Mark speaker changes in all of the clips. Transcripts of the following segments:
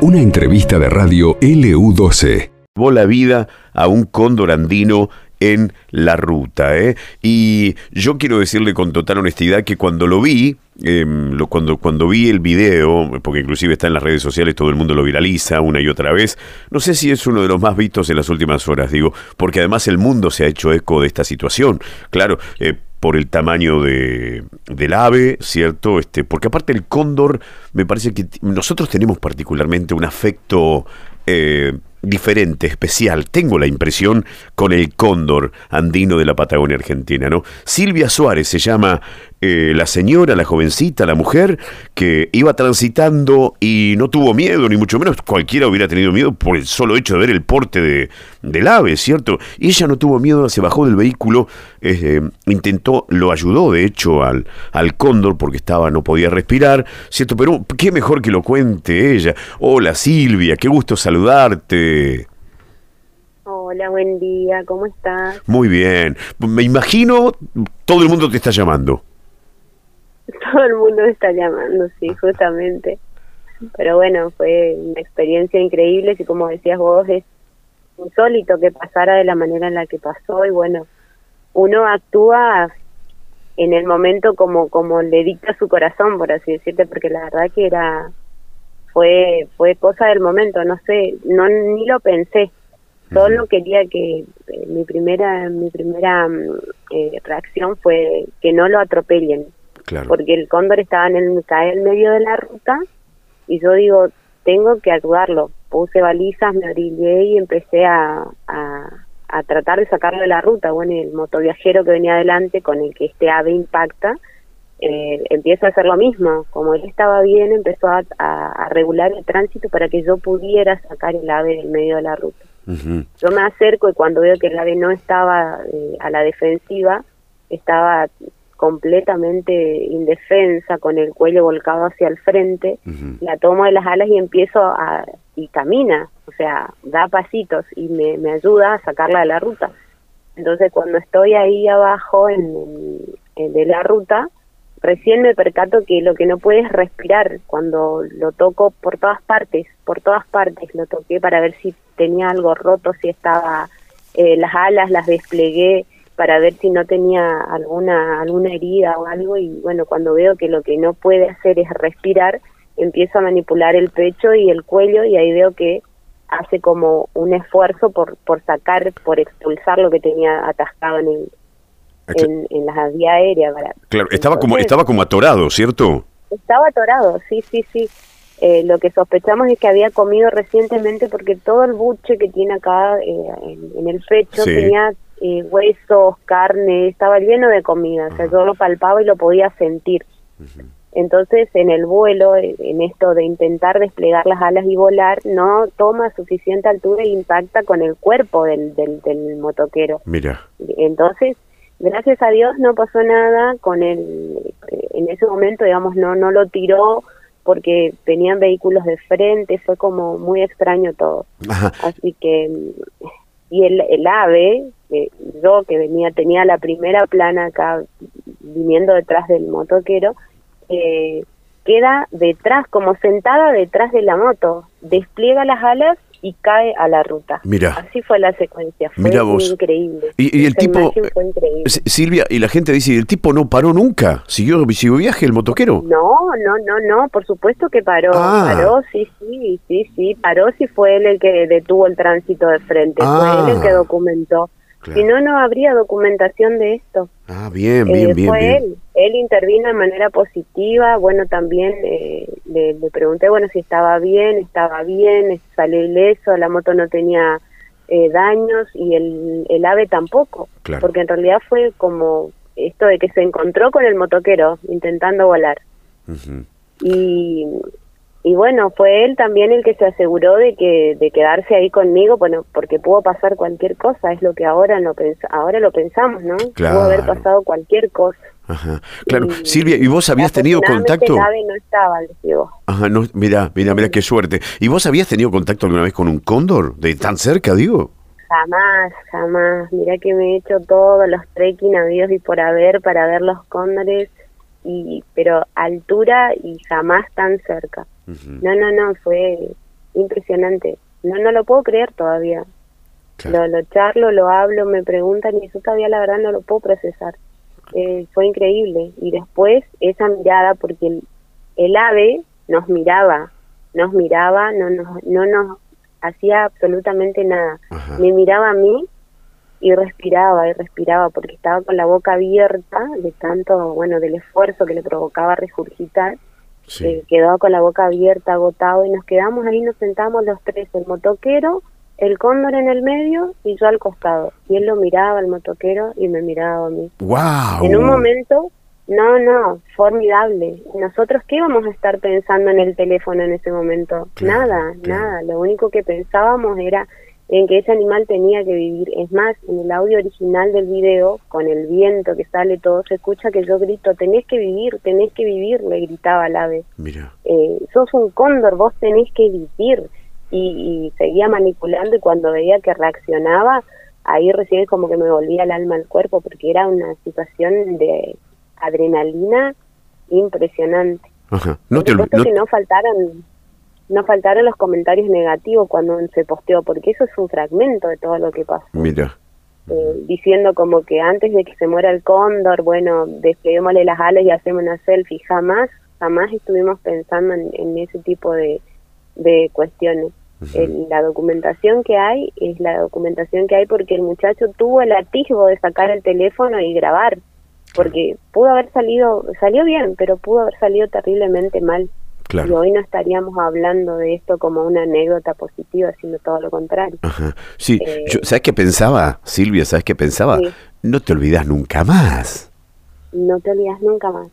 Speaker 1: Una entrevista de radio LU12.
Speaker 2: la vida a un cóndor andino en la ruta. ¿eh? Y yo quiero decirle con total honestidad que cuando lo vi, em, cuando, cuando vi el video, porque inclusive está en las redes sociales, todo el mundo lo viraliza una y otra vez, no sé si es uno de los más vistos en las últimas horas, digo, porque además el mundo se ha hecho eco de esta situación. Claro, eh, por el tamaño de, del ave, ¿cierto? Este, porque aparte el cóndor, me parece que nosotros tenemos particularmente un afecto eh, diferente, especial, tengo la impresión, con el cóndor andino de la Patagonia Argentina, ¿no? Silvia Suárez se llama eh, la señora, la jovencita, la mujer, que iba transitando y no tuvo miedo, ni mucho menos cualquiera hubiera tenido miedo por el solo hecho de ver el porte de, del ave, ¿cierto? Y ella no tuvo miedo, se bajó del vehículo, eh, intentó, lo ayudó de hecho al, al cóndor porque estaba, no podía respirar, ¿cierto? Pero qué mejor que lo cuente ella. Hola Silvia, qué gusto saludarte.
Speaker 3: Hola, buen día, ¿cómo estás?
Speaker 2: Muy bien. Me imagino todo el mundo te está llamando.
Speaker 3: todo el mundo está llamando, sí, justamente. Pero bueno, fue una experiencia increíble y como decías vos, es insólito que pasara de la manera en la que pasó y bueno, uno actúa en el momento como como le dicta su corazón, por así decirte, porque la verdad que era fue fue cosa del momento, no sé, no ni lo pensé. Solo quería que eh, mi primera mi primera mm, eh, reacción fue que no lo atropellen, porque el cóndor estaba en el, en medio de la ruta y yo digo, tengo que ayudarlo. Puse balizas, me orillé y empecé a, a, tratar de sacarlo de la ruta. Bueno, el motoviajero que venía adelante con el que este ave impacta, eh, empieza a hacer lo mismo. Como él estaba bien, empezó a, a, regular el tránsito para que yo pudiera sacar el ave del medio de la ruta. Yo me acerco y cuando veo que el ave no estaba eh, a la defensiva, estaba completamente indefensa, con el cuello volcado hacia el frente, la tomo de las alas y empiezo a, y camina, o sea, da pasitos y me, me ayuda a sacarla de la ruta. Entonces cuando estoy ahí abajo en, de la ruta, recién me percato que lo que no puede es respirar. Cuando lo toco por todas partes, por todas partes, lo toqué para ver si tenía algo roto, si estaba eh, las alas, las desplegué, para ver si no tenía alguna alguna herida o algo y bueno cuando veo que lo que no puede hacer es respirar empiezo a manipular el pecho y el cuello y ahí veo que hace como un esfuerzo por por sacar por expulsar lo que tenía atascado en el, en, en la vía aérea
Speaker 2: claro estaba como estaba como atorado cierto
Speaker 3: estaba atorado sí sí sí. Eh, lo que sospechamos es que había comido recientemente porque todo el buche que tiene acá eh, en, el pecho tenía eh, huesos, carne, estaba lleno de comida, o sea, yo lo palpaba y lo podía sentir. Entonces, en el vuelo, eh, en esto de intentar desplegar las alas y volar, no toma suficiente altura e impacta con el cuerpo del, del, del motoquero.
Speaker 2: Mira.
Speaker 3: Entonces, gracias a Dios no pasó nada con el, eh, en ese momento, digamos, no, no lo tiró porque venían vehículos de frente, fue como muy extraño todo. Así que, y el, el ave, yo que venía, tenía la primera plana acá viniendo detrás del motoquero, eh, queda detrás, como sentada detrás de la moto, despliega las alas y cae a la ruta.
Speaker 2: Mira.
Speaker 3: Así fue la secuencia. Fue
Speaker 2: Mira vos.
Speaker 3: increíble.
Speaker 2: Y, el tipo. Silvia, y la gente dice: ¿el tipo no paró nunca? ¿Siguió, siguió viaje el motoquero?
Speaker 3: No, no, no, no. Por supuesto que paró. Ah. Paró, sí, sí, sí, sí. Paró si fue él el que detuvo el tránsito de frente. Fue él el que ah. Documentó. Si no, no habría documentación de esto.
Speaker 2: Ah, bien, bien, eh, bien.
Speaker 3: Fue él. Él intervino de manera positiva. Bueno, también eh, le, pregunté, bueno, si estaba bien, estaba bien, salió ileso, la moto no tenía eh, daños y el, el ave tampoco. Porque en realidad fue como esto de que se encontró con el motoquero intentando volar. Y y bueno, fue él también el que se aseguró de que de quedarse ahí conmigo, bueno, porque pudo pasar cualquier cosa, es lo que ahora lo ahora lo pensamos, ¿no?
Speaker 2: Claro.
Speaker 3: Pudo haber pasado cualquier cosa.
Speaker 2: Ajá. Claro, Silvia, ¿y vos habías tenido contacto?
Speaker 3: El no estaba, digo.
Speaker 2: Ajá, no, mira, mira, mira qué suerte. ¿Y vos habías tenido contacto alguna vez con un cóndor de tan cerca, digo?
Speaker 3: Jamás, jamás. Mira que me he hecho todos los trekking habidos y por haber para ver los cóndores y pero altura y jamás tan cerca. No, no, no, fue impresionante. No, no lo puedo creer todavía. Lo, lo charlo, lo hablo, me preguntan y eso todavía la verdad no lo puedo procesar. Eh, fue increíble. Y después esa mirada, porque el, el ave nos miraba, nos miraba, no nos, no nos hacía absolutamente nada. Me miraba a mí y respiraba y respiraba porque estaba con la boca abierta de tanto, bueno, del esfuerzo que le provocaba regurgitar. Eh, quedó con la boca abierta, agotado y nos quedamos ahí, nos sentamos los tres, el motoquero, el cóndor en el medio y yo al costado. Y él lo miraba, el motoquero, y me miraba a mí.
Speaker 2: ¡Wow!
Speaker 3: En un momento no, no, formidable. Nosotros qué íbamos a estar pensando en el teléfono en ese momento? nada, nada. Lo único que pensábamos era en que ese animal tenía que vivir. Es más, en el audio original del video, con el viento que sale todo, se escucha que yo grito, tenés que vivir, tenés que vivir, le gritaba al ave.
Speaker 2: Mira.
Speaker 3: Eh, sos un cóndor, vos tenés que vivir. Y, y seguía manipulando y cuando veía que reaccionaba, ahí recién como que me volvía el alma al cuerpo porque era una situación de adrenalina impresionante.
Speaker 2: No te
Speaker 3: no... que no faltaron no faltaron los comentarios negativos cuando se posteó, porque eso es un fragmento de todo lo que pasó.
Speaker 2: Mira.
Speaker 3: Eh, diciendo como que antes de que se muera el cóndor, bueno, despleguémosle las alas y hacemos una selfie. Jamás, jamás estuvimos pensando en, ese tipo de, de cuestiones. la documentación que hay es la documentación que hay porque el muchacho tuvo el atisbo de sacar el teléfono y grabar porque pudo haber salido, salió bien, pero pudo haber salido terriblemente mal. Y hoy no estaríamos hablando de esto como una anécdota positiva, sino todo lo contrario.
Speaker 2: Sí, eh, ¿sabes qué pensaba, Silvia? ¿Sabes qué pensaba? No te olvidas nunca más.
Speaker 3: No te olvidas nunca más,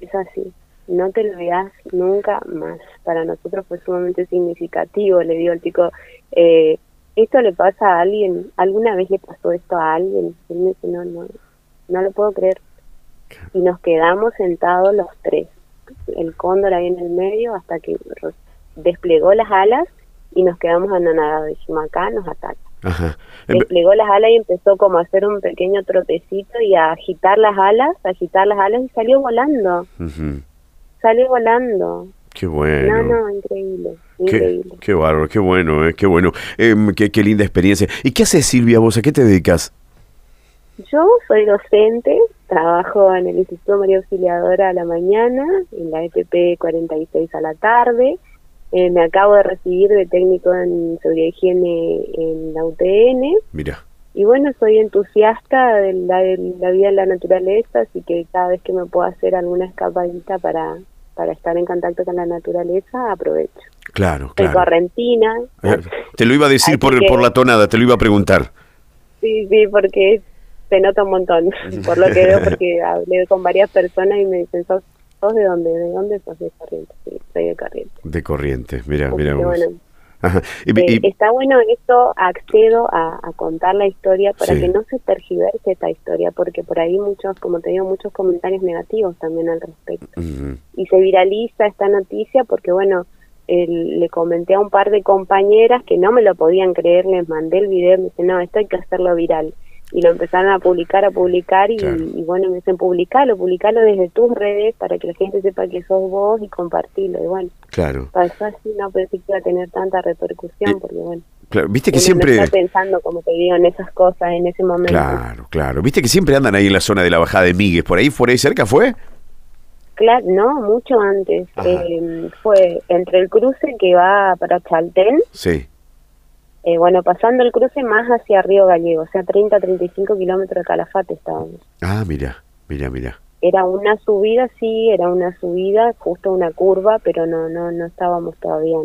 Speaker 3: es así. No te olvidas nunca más. Para nosotros fue sumamente significativo, le digo al chico, eh, ¿esto le pasa a alguien? ¿Alguna vez le pasó esto a alguien? Él me dice, no, no, no lo puedo creer y nos quedamos sentados los tres. El cóndor ahí en el medio hasta que desplegó las alas y nos quedamos anonadados. Dijimos, acá nos ataca. Desplegó las alas y empezó como a hacer un pequeño trotecito y a agitar las alas, a agitar las alas y salió volando. Salió volando.
Speaker 2: Qué bueno.
Speaker 3: No, no, increíble. Increíble.
Speaker 2: Qué, bárbaro, qué bueno, eh, qué bueno. Em, qué, qué linda experiencia. ¿Y qué haces, Silvia, vos? ¿A qué te dedicas?
Speaker 3: Yo soy docente, trabajo en el Instituto María Auxiliadora a la mañana, en la EPP 46 a la tarde. Eh, me acabo de recibir de técnico en seguridad y higiene en la UTN.
Speaker 2: Mira.
Speaker 3: Y bueno, soy entusiasta de la, vida en la naturaleza, así que cada vez que me puedo hacer alguna escapadita para, para estar en contacto con la naturaleza, aprovecho.
Speaker 2: Claro,
Speaker 3: claro. Soy correntina.
Speaker 2: Eh, te lo iba a decir por, por la tonada, te lo iba a preguntar.
Speaker 3: Sí, sí, porque se nota un montón, por lo que veo, porque hablé con varias personas y me dicen, ¿sos, de dónde? ¿De dónde sos de Corrientes? Sí, soy de Corrientes.
Speaker 2: De Corrientes, mira, mira
Speaker 3: eh, está bueno esto, accedo a, contar la historia para que no se tergiverse esta historia, porque por ahí muchos, como te digo, muchos comentarios negativos también al respecto. Y se viraliza esta noticia porque, bueno, le comenté a un par de compañeras que no me lo podían creer, les mandé el video y me dicen, no, esto hay que hacerlo viral y lo empezaron a publicar, a publicar y, bueno, me dicen publicalo, publicalo desde tus redes para que la gente sepa que sos vos y compartirlo. Y bueno,
Speaker 2: claro.
Speaker 3: pasó así, no pensé que iba a tener tanta repercusión porque bueno.
Speaker 2: Claro, viste que siempre.
Speaker 3: está pensando, como te digo, en esas cosas en ese momento.
Speaker 2: Claro, claro. Viste que siempre andan ahí en la zona de la bajada de Migues. ¿Por ahí, por ahí cerca fue?
Speaker 3: Claro, no, mucho antes. Eh, fue entre el cruce que va para Chaltén.
Speaker 2: Sí
Speaker 3: eh, bueno, pasando el cruce más hacia Río Gallego, o sea, 30, 35 kilómetros de Calafate estábamos.
Speaker 2: Ah, mira, mira, mira.
Speaker 3: Era una subida, sí, era una subida, justo una curva, pero no, no, no estábamos todavía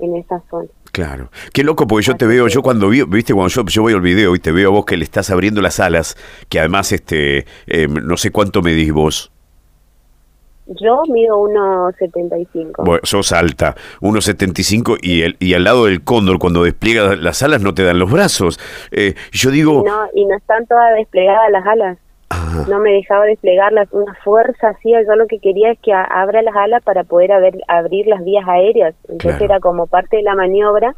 Speaker 3: en, esa zona.
Speaker 2: Claro. Qué loco, porque yo te veo, yo cuando vi, viste, cuando yo, yo voy al video y te veo a vos que le estás abriendo las alas, que además, este, eh, no sé cuánto medís vos.
Speaker 3: Yo mido 1,75.
Speaker 2: Bueno, sos alta, 1,75 y, el, y al lado del cóndor, cuando despliega las alas, no te dan los brazos. Eh, yo digo...
Speaker 3: No, y no están todas desplegadas las alas. No me dejaba desplegarlas, una fuerza así. Yo lo que quería es que abra las alas para poder abrir las vías aéreas. Entonces era como parte de la maniobra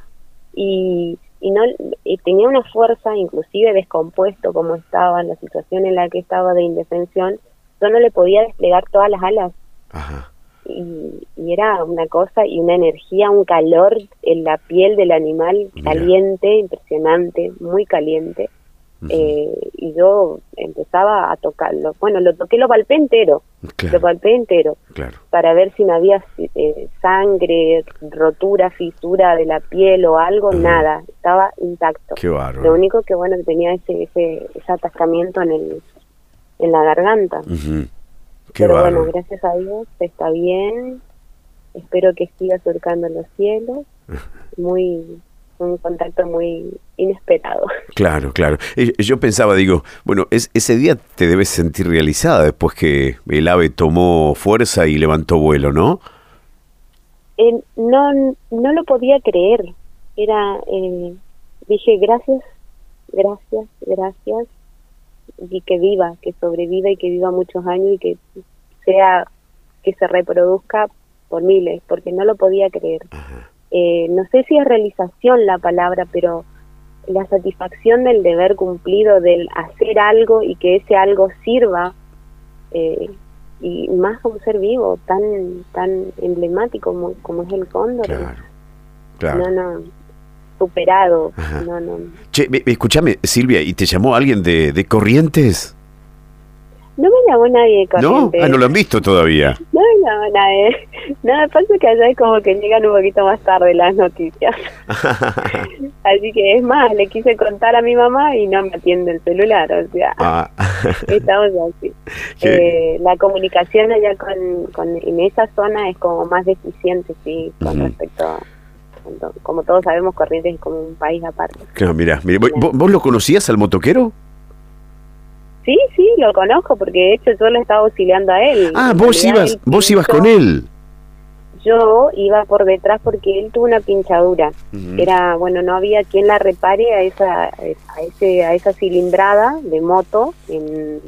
Speaker 3: y, y no y tenía una fuerza, inclusive descompuesto como estaba en la situación en la que estaba de indefensión yo no le podía desplegar todas las alas.
Speaker 2: Ajá.
Speaker 3: Y, y era una cosa y una energía, un calor en la piel del animal
Speaker 2: Mira.
Speaker 3: caliente, impresionante, muy caliente. Eh, y yo empezaba a tocarlo. Bueno, lo toqué, lo palpé entero, lo palpé entero
Speaker 2: claro.
Speaker 3: para ver si no había eh, sangre, rotura, fisura de la piel o algo, nada, estaba intacto.
Speaker 2: Qué.
Speaker 3: Lo único que bueno tenía ese ese, ese atascamiento en el en la garganta.
Speaker 2: Qué
Speaker 3: Pero bueno, gracias a Dios está bien. Espero que siga surcando los cielos. Muy un contacto muy inesperado.
Speaker 2: Claro, claro. Eh, Yo pensaba, digo, bueno, es, ese día te debes sentir realizada después que el ave tomó fuerza y levantó vuelo, ¿no?
Speaker 3: Eh, no no lo podía creer. Era eh, dije gracias, gracias, gracias y que viva, que sobreviva y que viva muchos años y que sea que se reproduzca por miles, porque no lo podía creer. Eh, no sé si es realización la palabra, pero la satisfacción del deber cumplido, del hacer algo y que ese algo sirva, eh, y más a un ser vivo tan tan emblemático como, como es el cóndor.
Speaker 2: Claro, claro.
Speaker 3: No, no, superado.
Speaker 2: Ajá.
Speaker 3: No, no.
Speaker 2: Che, escúchame, Silvia, ¿y te llamó alguien de, de Corrientes?
Speaker 3: No me llamó nadie de
Speaker 2: ¿No?
Speaker 3: Corrientes.
Speaker 2: Ah, no lo han visto todavía.
Speaker 3: No me llamó nadie. No, me pasa que allá es como que llegan un poquito más tarde las noticias. Así que es más, le quise contar a mi mamá y no me atiende el celular. O sea,
Speaker 2: Ah,
Speaker 3: estamos así. Eh, la comunicación allá con, con en esa zona es como más deficiente, sí, con respecto a. Como todos sabemos, Corrientes es como un país aparte.
Speaker 2: claro, mira, mira, ¿vos, vos lo conocías al motoquero?
Speaker 3: Sí, sí, lo conozco porque de hecho yo le estaba auxiliando a él.
Speaker 2: Ah, vos ibas,
Speaker 3: él
Speaker 2: vos ibas con él.
Speaker 3: Yo iba por detrás porque él tuvo una pinchadura. Era, bueno, no había quien la repare a esa, a ese, a esa cilindrada de moto en,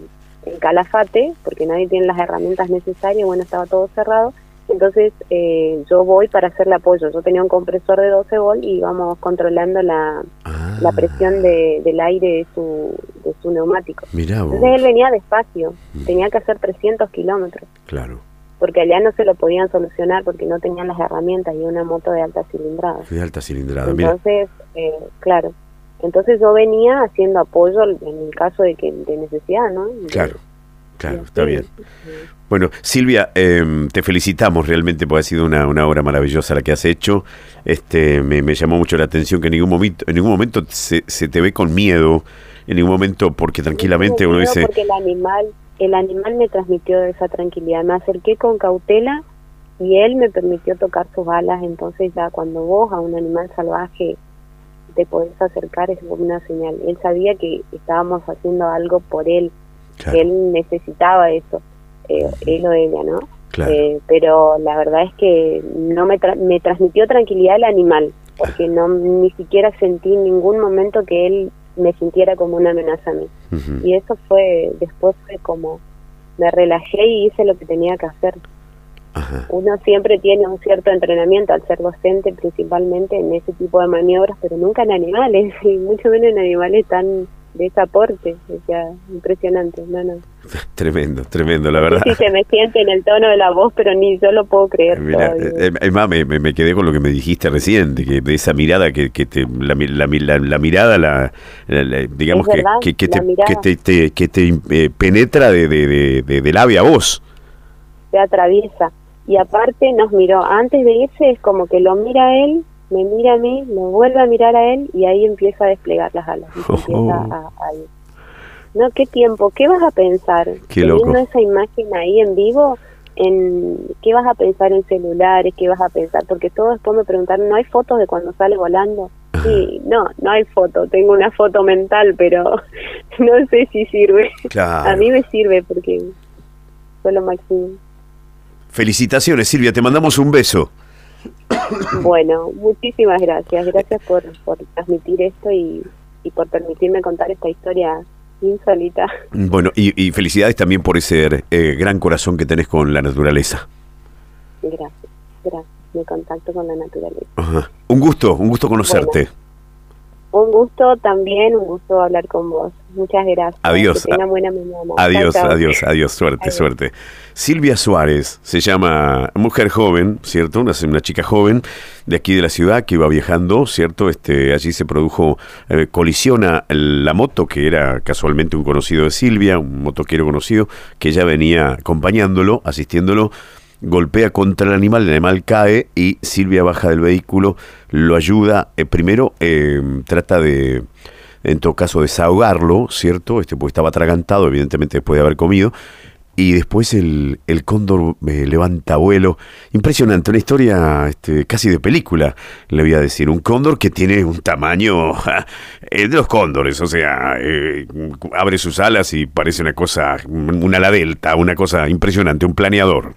Speaker 3: en Calafate, porque nadie tiene las herramientas necesarias, bueno, estaba todo cerrado. Entonces eh, yo voy para hacerle apoyo. Yo tenía un compresor de 12 volt y íbamos controlando la,
Speaker 2: Ah,
Speaker 3: la presión de, del aire de su, de su neumático.
Speaker 2: Mirá vos,
Speaker 3: Entonces él venía despacio,
Speaker 2: Mm.
Speaker 3: tenía que hacer 300 kilómetros,
Speaker 2: claro,
Speaker 3: porque allá no se lo podían solucionar porque no tenían las herramientas y una moto de alta cilindrada.
Speaker 2: de alta cilindrada.
Speaker 3: Entonces, eh, claro, entonces yo venía haciendo apoyo en el caso de que de necesidad, ¿no?
Speaker 2: Claro, claro, está bien. Bueno, Silvia, eh, te felicitamos realmente porque ha sido una, una obra maravillosa la que has hecho. Este, me, me llamó mucho la atención que en ningún momento, en ningún momento se, se te ve con miedo, en ningún momento porque tranquilamente
Speaker 3: No,
Speaker 2: uno
Speaker 3: no,
Speaker 2: dice,
Speaker 3: Porque el animal, el animal me transmitió esa tranquilidad. Me acerqué con cautela y él me permitió tocar sus alas. Entonces ya cuando vos a un animal salvaje te podés acercar es como una señal. Él sabía que estábamos haciendo algo por él,
Speaker 2: claro,
Speaker 3: él necesitaba eso, eh, él o ella, ¿no?
Speaker 2: claro,
Speaker 3: Eh, pero la verdad es que no me, tra- me transmitió tranquilidad el animal, porque no ni siquiera sentí en ningún momento que él me sintiera como una amenaza a mí. Y eso fue, después fue como, me relajé y hice lo que tenía que hacer.
Speaker 2: ajá,
Speaker 3: Uno siempre tiene un cierto entrenamiento al ser docente principalmente en ese tipo de maniobras, pero nunca en animales, y mucho menos en animales tan de ese aporte, o sea, impresionante, no, no.
Speaker 2: tremendo, tremendo, la verdad.
Speaker 3: si se me siente en el tono de la voz, pero ni yo lo puedo creer.
Speaker 2: Mira, eh, eh, más me, me- quedé con lo que me dijiste recién, de, que, de esa mirada que, que te, la, la, la- la mirada, la, digamos que,
Speaker 3: verdad,
Speaker 2: que, te, que te, te- que te, eh, penetra de, de, de, de- ave a vos.
Speaker 3: se atraviesa. Y aparte nos miró, antes de irse es como que lo mira él, me mira a mí, me vuelve a mirar a él y ahí empieza a desplegar las alas. empieza a, a ir. No, qué tiempo, ¿qué vas a pensar?
Speaker 2: Qué
Speaker 3: Teniendo
Speaker 2: loco.
Speaker 3: esa imagen ahí en vivo, en qué vas a pensar en celulares, qué vas a pensar, porque todos después me preguntaron, ¿no hay fotos de cuando sale volando? Sí, no, no hay foto, tengo una foto mental, pero no sé si sirve.
Speaker 2: Claro.
Speaker 3: A mí me sirve porque fue lo máximo.
Speaker 2: Felicitaciones, Silvia, te mandamos un beso.
Speaker 3: Bueno, muchísimas gracias. Gracias por, por transmitir esto y, y por permitirme contar esta historia insólita.
Speaker 2: Bueno, y, y felicidades también por ese eh, gran corazón que tenés con la naturaleza.
Speaker 3: Gracias, gracias. Me contacto con la naturaleza.
Speaker 2: Ajá. Un gusto, un gusto conocerte.
Speaker 3: Un gusto también, un gusto hablar con vos. Muchas gracias.
Speaker 2: Adiós.
Speaker 3: Que buena mañana.
Speaker 2: Adiós, adiós, adiós. Suerte, suerte. Silvia Suárez se llama mujer joven, ¿cierto? Una, una, chica joven de aquí de la ciudad que iba viajando, ¿cierto? Este, allí se produjo, eh, colisiona la moto que era casualmente un conocido de Silvia, un motoquero conocido, que ella venía acompañándolo, asistiéndolo golpea contra el animal, el animal cae y Silvia baja del vehículo, lo ayuda, eh, primero eh, trata de, en todo caso, desahogarlo, ¿cierto? Este, porque estaba atragantado, evidentemente después de haber comido, y después el, el cóndor eh, levanta vuelo. Impresionante, una historia este, casi de película, le voy a decir. Un cóndor que tiene un tamaño de los cóndores, o sea, abre sus alas y parece una cosa, una ala delta, una cosa impresionante, un planeador.